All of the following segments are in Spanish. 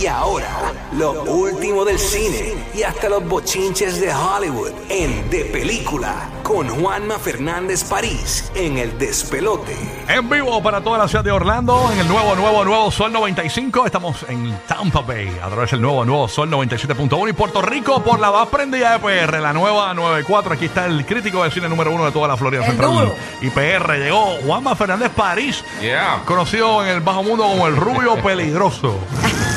Y ahora, lo último del cine y hasta los bochinches de Hollywood en De Película con Juanma Fernández París en El Despelote. En vivo para toda la ciudad de Orlando, en el nuevo, nuevo, nuevo Sol 95. Estamos en Tampa Bay, a través del nuevo, nuevo Sol 97.1 y Puerto Rico por la más prendida de PR, la nueva 94. Aquí está el crítico de cine número uno de toda la Florida El Central. duro. Y PR llegó Juanma Fernández París, Yeah. conocido en el bajo mundo como el rubio peligroso.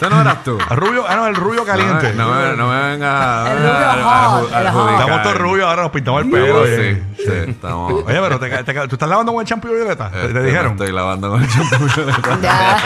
Ese no eras tú. Rubio, ah, no, el rubio caliente. No, me- no me, no me vengas a- El rubio a- a- hot, a- a el hot. adjudicar. Estamos todos rubios, ahora nos pintamos el pelo. Sí, oye. sí, estamos. Oye, pero te, ca- te ca- ¿tú estás lavando con el champú violeta? ¿Te, Este, te me dijeron? Estoy lavando con el champú. Ya.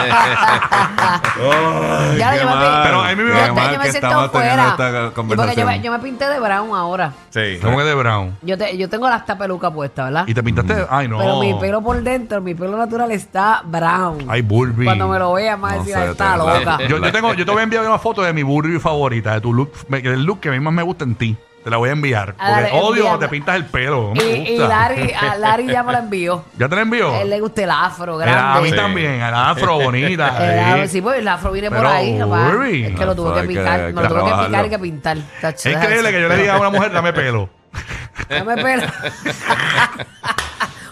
ya, qué me, mal, Pero a mí me- qué ya mal yo me que siento estamos teniendo fuera. esta Y porque yo conversación. me, yo me pinté de brown ahora. Sí. ¿Cómo que de brown? Yo, te- yo tengo la esta peluca puesta, ¿verdad? Y te pintaste. Ay, no. Pero mi pelo por dentro, mi pelo natural está brown. Ay, Burby. Cuando me lo veas, más No decir, sé, "Ay, está te- loca. Yo, yo tengo, yo te voy a enviar una foto de mi Burby favorita, de tu look, me- el look que a mí más me gusta en ti. Te la voy a enviar. Ah, Porque dale, odio envíame. cuando te pintas el pelo. no Y, y. Larry, a Larry ya me lo envió. ¿Ya te la envió? A él le gusta el afro Era a mí grande. también, el afro bonita. El sí. afro, sí, pues el afro viene por ahí. Burby. Es que lo tuve que que- picar, hay me que lo tuve que picar y que pintar. Tacho, Es increíble que yo le diga a una mujer, dame pelo. Dame pelo.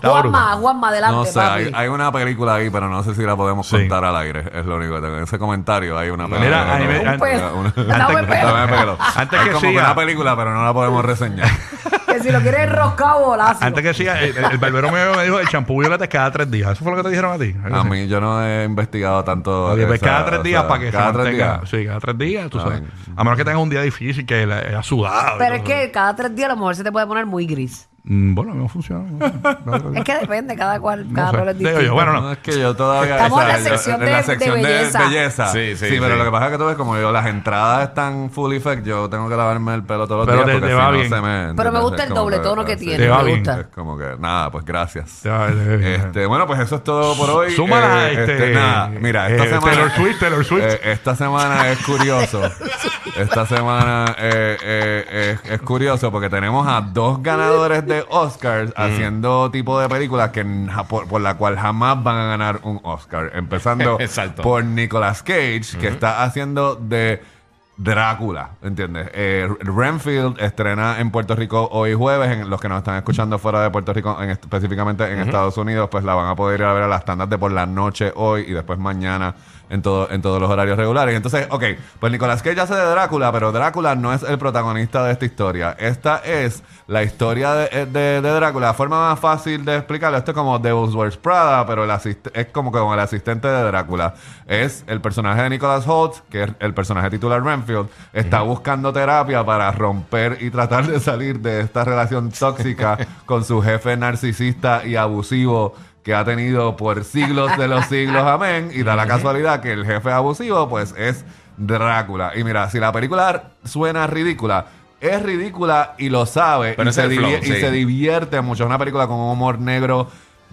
Juanma, Juanma, adelante, No sé, papi. hay, hay una película ahí, pero no sé si la podemos Sí. contar al aire. Es lo único que tengo. En ese comentario hay una película. Mira, a mí me- Un pelo. Una- Dame pelo. Dame pelo. Antes que siga. una película, pero no la podemos reseñar. Que si lo quieres enroscado, bolazo. Antes que siga, el, el barbero me, me dijo el champú violeta es cada tres días. ¿Eso fue lo que te dijeron a ti? A así. mí yo no he investigado tanto. Pues esa- cada tres o días sea, para que se cada tres mantenga. días. Sí, cada tres días, tú Ah, sabes. bien. A menos que tengas un día difícil que ha sudado. Pero es que cada tres días a lo mejor se te puede poner muy gris. Mm, Bueno, no funciona. No, no, Es que depende, cada cual, no cada sé. pelo es Digo yo, distinto. bueno, No, no. es que yo todavía. Estamos en la sección en la de- belleza. Sí, Sí, sí, sí, pero sí. lo que pasa es que tú ves, como yo, las entradas están full effect, yo tengo que lavarme el pelo todos los Pero días. te- porque te si va no bien. se me- Pero me gusta el como doble tono que sí. tiene. Te va me bien. gusta. Es como que, nada, pues gracias. Eh, Este, bueno, pues eso es todo por hoy. Súmala, Eh, este, nada, mira, esta eh, semana. Taylor Swift, Taylor Swift. eh, esta semana es curioso. esta semana eh, eh, es, es curioso porque tenemos a dos ganadores de Oscars haciendo tipo de películas que por, por la cual jamás van a ganar un Oscar. Empezando por Nicolas Cage, que está haciendo de. Drácula, ¿entiendes? Eh, Renfield estrena en Puerto Rico hoy jueves. En los que nos están escuchando fuera de Puerto Rico, en, específicamente en Estados Unidos, pues la van a poder ir a ver a las tandas de por la noche hoy y después mañana en, todo, en todos los horarios regulares. Entonces, ok, pues Nicolas Cage hace de Drácula, pero Drácula no es el protagonista de esta historia. Esta es la historia de, de- de Drácula. La forma más fácil de explicarlo, esto es como Devil's Wears Prada, pero el es como, como el asistente de Drácula. Es el personaje de Nicholas Holt, que es el personaje titular Renfield, está buscando terapia para romper y tratar de salir de esta relación tóxica con su jefe narcisista y abusivo que ha tenido por siglos de los siglos, amén. Y da la casualidad que el jefe abusivo, pues, es Drácula. Y mira, si la película suena ridícula, es ridícula y lo sabe. Pero y, se el flow, divier- y sí. se divierte mucho. Es una película con un humor negro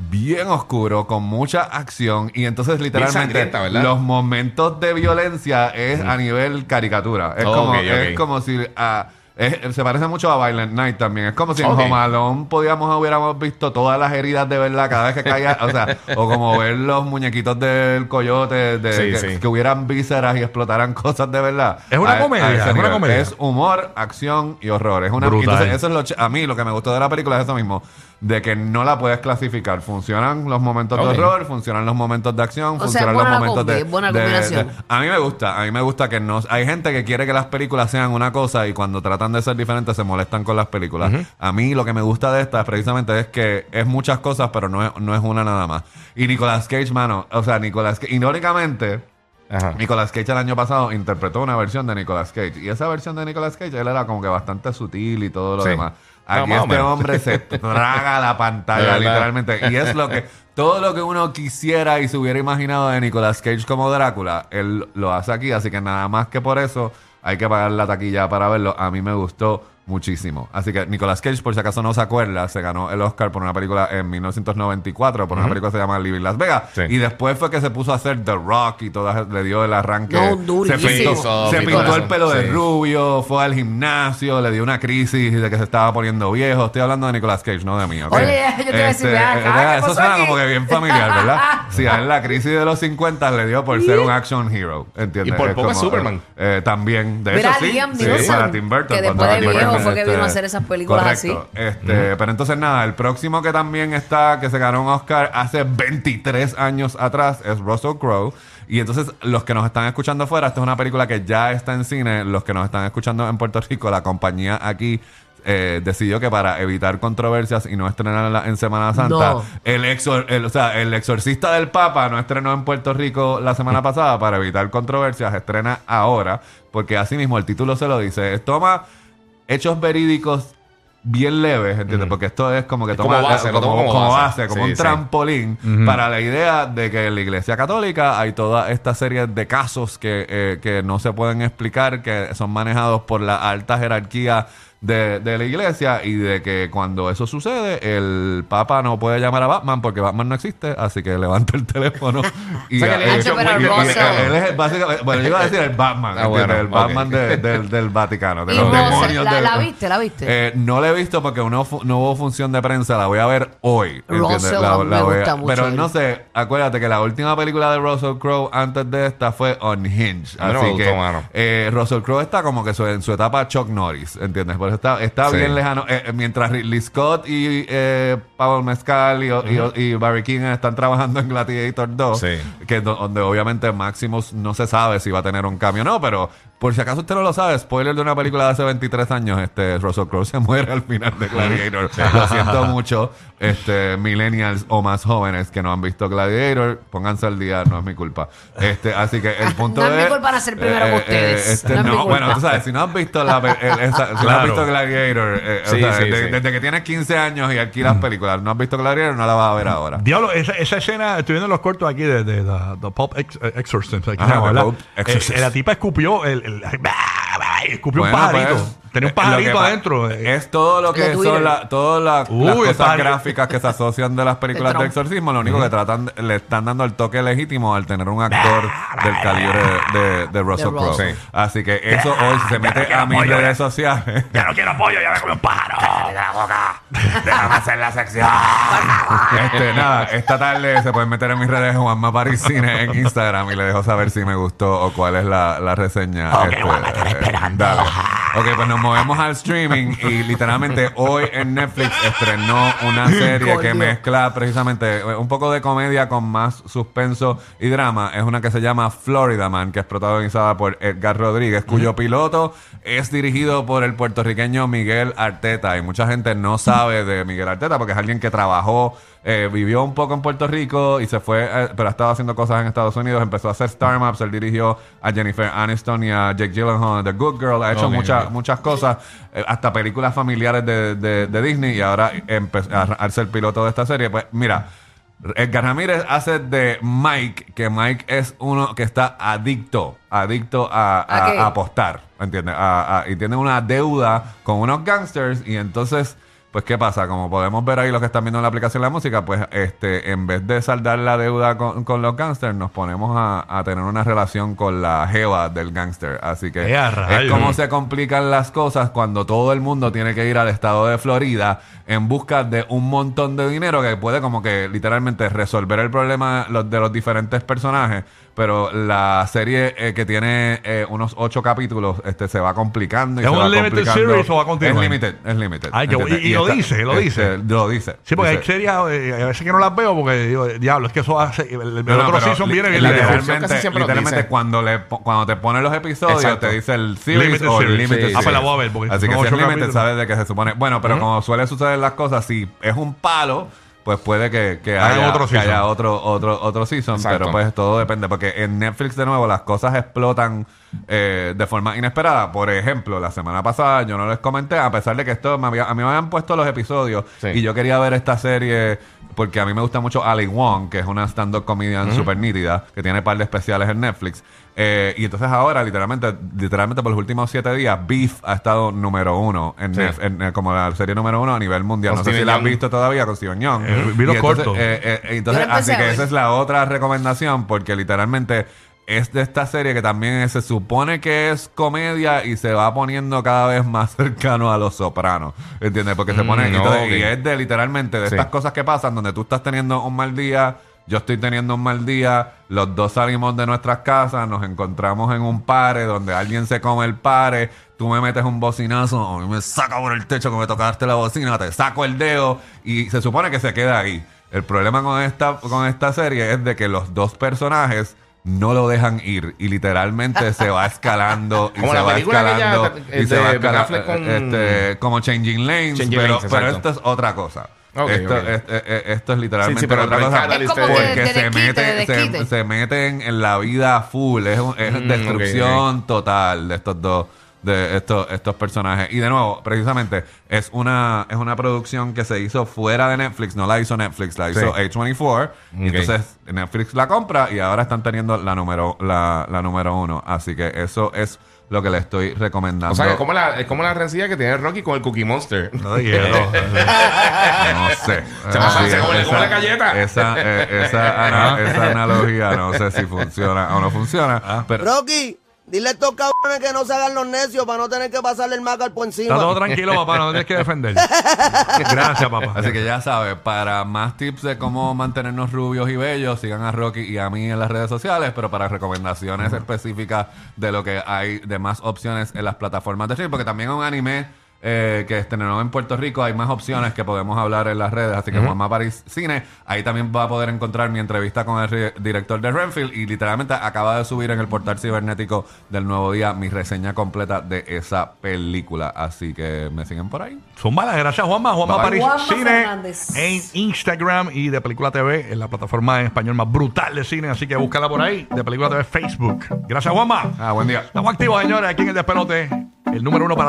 bien oscuro, con mucha acción. Y entonces, literalmente, los momentos de violencia es a nivel caricatura. Es, como, es como si... ah, es- se parece mucho a Violent Night también. Es como si Ok. en Home Alone podíamos hubiéramos visto todas las heridas de verdad cada vez que caía, o sea, o como ver los muñequitos del coyote, de, Sí, que, sí. que hubieran vísceras y explotaran cosas de verdad. Es una A- comedia, a es una comedia. Es humor, acción y horror. Es una entonces, eso es lo a mí lo que me gustó de la película es eso mismo, de que no la puedes clasificar. Funcionan los momentos de horror, funcionan los momentos de acción, O funcionan los momentos de, buena de- combinación. de- a mí me gusta, a mí me gusta que no hay gente que quiere que las películas sean una cosa y cuando tratan de ser diferentes se molestan con las películas. A mí lo que me gusta de esta precisamente es que es muchas cosas, pero no es, no es una nada más. Y Nicolas Cage, mano, o sea, Nicolas Cage, irónicamente, Ajá. Nicolas Cage el año pasado interpretó una versión de Nicolas Cage. Y esa versión de Nicolas Cage, él era como que bastante sutil y todo lo Sí. demás. Aquí este hombre se traga la pantalla, literalmente. Y es lo que. Todo lo que uno quisiera y se hubiera imaginado de Nicolas Cage como Drácula, él lo hace aquí. Así que nada más que por eso hay que pagar la taquilla para verlo. A mí me gustó muchísimo. Así que Nicolas Cage, por si acaso no se acuerda, se ganó el Oscar por una película en 1994, por una película que se llama Living Las Vegas. Sí. Y después fue que se puso a hacer The Rock y todas le dio el arranque. No, se pintó, se pintó el pelo de Sí. rubio, fue al gimnasio, le dio una crisis de que se estaba poniendo viejo. Estoy hablando de Nicolas Cage, no de mí. Oye, yo te iba a decir, acá, eh, ¿qué eso suena aquí? como que bien familiar, ¿verdad? Sí, a él la crisis de los 50 le dio por ser un action hero, ¿entiendes? Y por poco es como, Superman. eh, también, de hecho sí. Sí, para Tim Burton. que cuando después de Tim viejo Fue que vino a hacer esas películas correcto. Este, Pero entonces nada, el próximo que también está, que se ganó un Oscar hace 23 años atrás, es Russell Crowe. Y entonces los que nos están escuchando afuera, esta es una película que ya está en cine. Los que nos están escuchando en Puerto Rico, la compañía aquí eh, decidió que para evitar controversias y no estrenarla en Semana Santa, No. el, exor- el- o sea, el exorcista del Papa no estrenó en Puerto Rico la semana pasada para evitar controversias, estrena ahora, porque así mismo el título se lo dice, toma hechos verídicos bien leves, ¿entiendes? Porque esto es como que Es toma como base, como, tomo como como base. base, como Sí, un sí. trampolín para la idea de que en la Iglesia Católica hay toda esta serie de casos que, eh, que no se pueden explicar, que son manejados por la alta jerarquía de, de la iglesia y de que cuando eso sucede el Papa no puede llamar a Batman porque Batman no existe, así que levanta el teléfono y, O sea, que le eh, y- y- él es básicamente, bueno, yo iba a decir el Batman, Ah, el Batman de- del, del Vaticano, de Y los demonios ¿la- del- la viste? ¿La viste? Eh, no la he visto porque no, fu- no hubo función de prensa, la voy a ver hoy. ¿entiendes? Russell, La- a mí la me voy a- gusta mucho Pero él. no sé, acuérdate que la última película de Russell Crowe antes de esta fue Unhinged. A no Así gustó, que eh, Russell Crowe está como que su- en su etapa Chuck Norris, ¿entiendes? Pero está, está Sí. bien lejano. Eh, eh, mientras Ridley Scott y eh, Paul Mescal y, y- y Barry King están trabajando en Gladiator 2, Sí. que donde obviamente Maximus no se sabe si va a tener un cambio o no, pero por si acaso usted no lo sabe, spoiler de una película de hace 23 años, este Russell Crowe se muere al final de Gladiator. Lo siento mucho, este millennials o más jóvenes que no han visto Gladiator, pónganse al día, no es mi culpa. Este, así que el punto No es mi es- culpa nacer primero que ustedes. este, No mi bueno, tú sabes, si no has visto la pe- el- esa- si no has visto Gladiator, eh, o sea, sí, de- sí. desde que tienes 15 años y alquilas películas, no has visto Gladiator, no la vas a ver ahora. Diablo, esa, esa escena, estoy viendo los cortos aquí de, de, The- The Pop Ex- Exorcism. aquí Ajá, se llama, The ¿verdad? Pope Exorcist. Eh, la tipa escupió el, el- Bueno, un pajarito. pues, Tenía un eh, que pajarito pa- adentro. eh. Es todo lo De que son la- todas la- Uy, las el cosas gráficas que se asocian de las películas El de exorcismo. Lo único que tratan, le están dando el toque legítimo al tener un actor del calibre de, de Russell Crowe. Sí. Así que eso hoy si se mete a mis redes sociales. Ya no quiero pollo, ya me comí un pájaro. Déjame hacer la sección. este, nada, esta tarde se pueden meter en mis redes Juanma París Cine en Instagram y le dejo saber si me gustó o cuál es la, la reseña. Este, eh, dale. Ok, pues nos movemos al streaming y literalmente hoy en Netflix estrenó una serie que mezcla precisamente eh, un poco de comedia con más suspenso y drama. Es una que se llama Florida Man, que es protagonizada por Edgar Rodríguez, cuyo piloto es dirigido por el puertorriqueño Miguel Arteta. Y mucha gente no sabe de Miguel Arteta porque es alguien que trabajó, eh, vivió un poco en Puerto Rico y se fue, eh, pero ha estado haciendo cosas en Estados Unidos. Empezó a hacer Star Maps, él dirigió a Jennifer Aniston y a Jake Gyllenhaal, The Good Girl, ha hecho muchas muchas cosas, eh, hasta películas familiares de, de- de Disney y ahora empe- a, a ser piloto de esta serie. Pues mira, Edgar Ramírez hace de Mike, que Mike es uno que está adicto, adicto a, a- ¿A qué? a apostar, ¿entiendes? A- a- y tiene una deuda con unos gangsters y entonces... Pues, ¿qué pasa? Como podemos ver ahí los que están viendo en la aplicación de la música, pues, este, en vez de saldar la deuda con, con los gangsters, nos ponemos a, a tener una relación con la jeva del gangster. Así que ¡Eh, a es como se complican las cosas cuando todo el mundo tiene que ir al estado de Florida en busca de un montón de dinero que puede como que literalmente resolver el problema de los diferentes personajes. Pero la serie eh, que tiene eh, unos ocho capítulos este, se va complicando. Y ¿Es se un va limited complicando. series o va a continuar? Es limited, es limited. Ay, qué bu- ¿entiendes? y- y lo está- dice, lo este, dice. Lo dice. Sí, porque hay Dice- series eh, a veces que no las veo porque digo, diablo, es que eso hace. El, el No, no, otro season viene bien literalmente, lo literalmente cuando, le, cuando te ponen los episodios Exacto. te dice el series Limited o el series. limited Sí, Ah, pues la series. voy a ver, porque Así que si es limited capítulos. sabes de que se supone bueno pero como suele suceder las cosas si es un palo pues puede que, haya, otro que season. haya otro, otro, otro season, Exacto. pero pues todo depende, porque en Netflix de nuevo las cosas explotan eh, de forma inesperada. Por ejemplo, la semana pasada yo no les comenté, a pesar de que esto me había- a mí me habían puesto los episodios Sí. y yo quería ver esta serie porque a mí me gusta mucho Ali Wong, que es una stand-up comedian super nítida, que tiene par de especiales en Netflix. Eh, y entonces ahora, literalmente, literalmente por los últimos siete días, Beef ha estado número uno en, Sí. Nef- en, eh, como la serie número uno a nivel mundial. Con no sé si la has visto todavía con Steven Young. Eh, vi los cortos. entonces, Yo la empecé así que esa es la otra recomendación, porque literalmente es de esta serie que también se supone que es comedia y se va poniendo cada vez más cercano a los sopranos. ¿Entiendes? Porque se Mm, pone. entonces, ok. Y es de literalmente de Sí. estas cosas que pasan donde tú estás teniendo un mal día. Yo estoy teniendo un mal día, los dos salimos de nuestras casas, nos encontramos en un pare donde alguien se come el pare, tú me metes un bocinazo, a mí me saca por el techo que me tocaste la bocina, te saco el dedo y se supone que se queda ahí. El problema con esta, con esta serie es de que los dos personajes no lo dejan ir y literalmente se va escalando y Como se la va escalando y se va escalando con- este, como Changing Lanes, Changing pero, Lanes, pero exacto. esto es otra cosa. Esto, es- eh, eh, esto es literalmente Sí, sí, pero otra Ben cosa. Catalyst Es como de- porque de se, de se, se meten en la vida full. Es, Mm, destrucción total de estos dos de estos estos personajes y de nuevo precisamente es una es una producción que se hizo fuera de Netflix no la hizo Netflix la hizo Sí. A24 y Ok. entonces Netflix la compra y ahora están teniendo la número la, la número uno así que eso es lo que le estoy recomendando O sea, que es como la, es como la rencilla que tiene Rocky con el Cookie Monster. No hielo. No sé. Se va a Así pasar, es, como la- como esa- la galleta. Esa, eh, esa, ana- esa analogía no sé si funciona o no funciona. Ah. Pero Rocky, dile a estos cabrones que no se hagan los necios para no tener que pasarle el macal por encima. Está todo tranquilo, papá, no tienes que defender. Gracias, papá. Así que ya sabes, para más tips de cómo mantenernos rubios y bellos, sigan a Rocky y a mí en las redes sociales, pero para recomendaciones específicas de lo que hay de más opciones en las plataformas de streaming, porque también un anime eh, que estrenó en Puerto Rico, hay más opciones que podemos hablar en las redes, así que Juanma París Cine, ahí también va a poder encontrar mi entrevista con el re- director de Renfield y literalmente acaba de subir en el portal cibernético del Nuevo Día mi reseña completa de esa película, así que me siguen por ahí. Zumbala, gracias Juanma. Juanma Bye. París Juanma Cine Fernández. en Instagram y de Película TV en la plataforma en español más brutal de cine. Así que búscala por ahí, de Película TV Facebook. Gracias Juanma. Ah, buen día. Estamos activos, señores, aquí en el despelote. El número uno para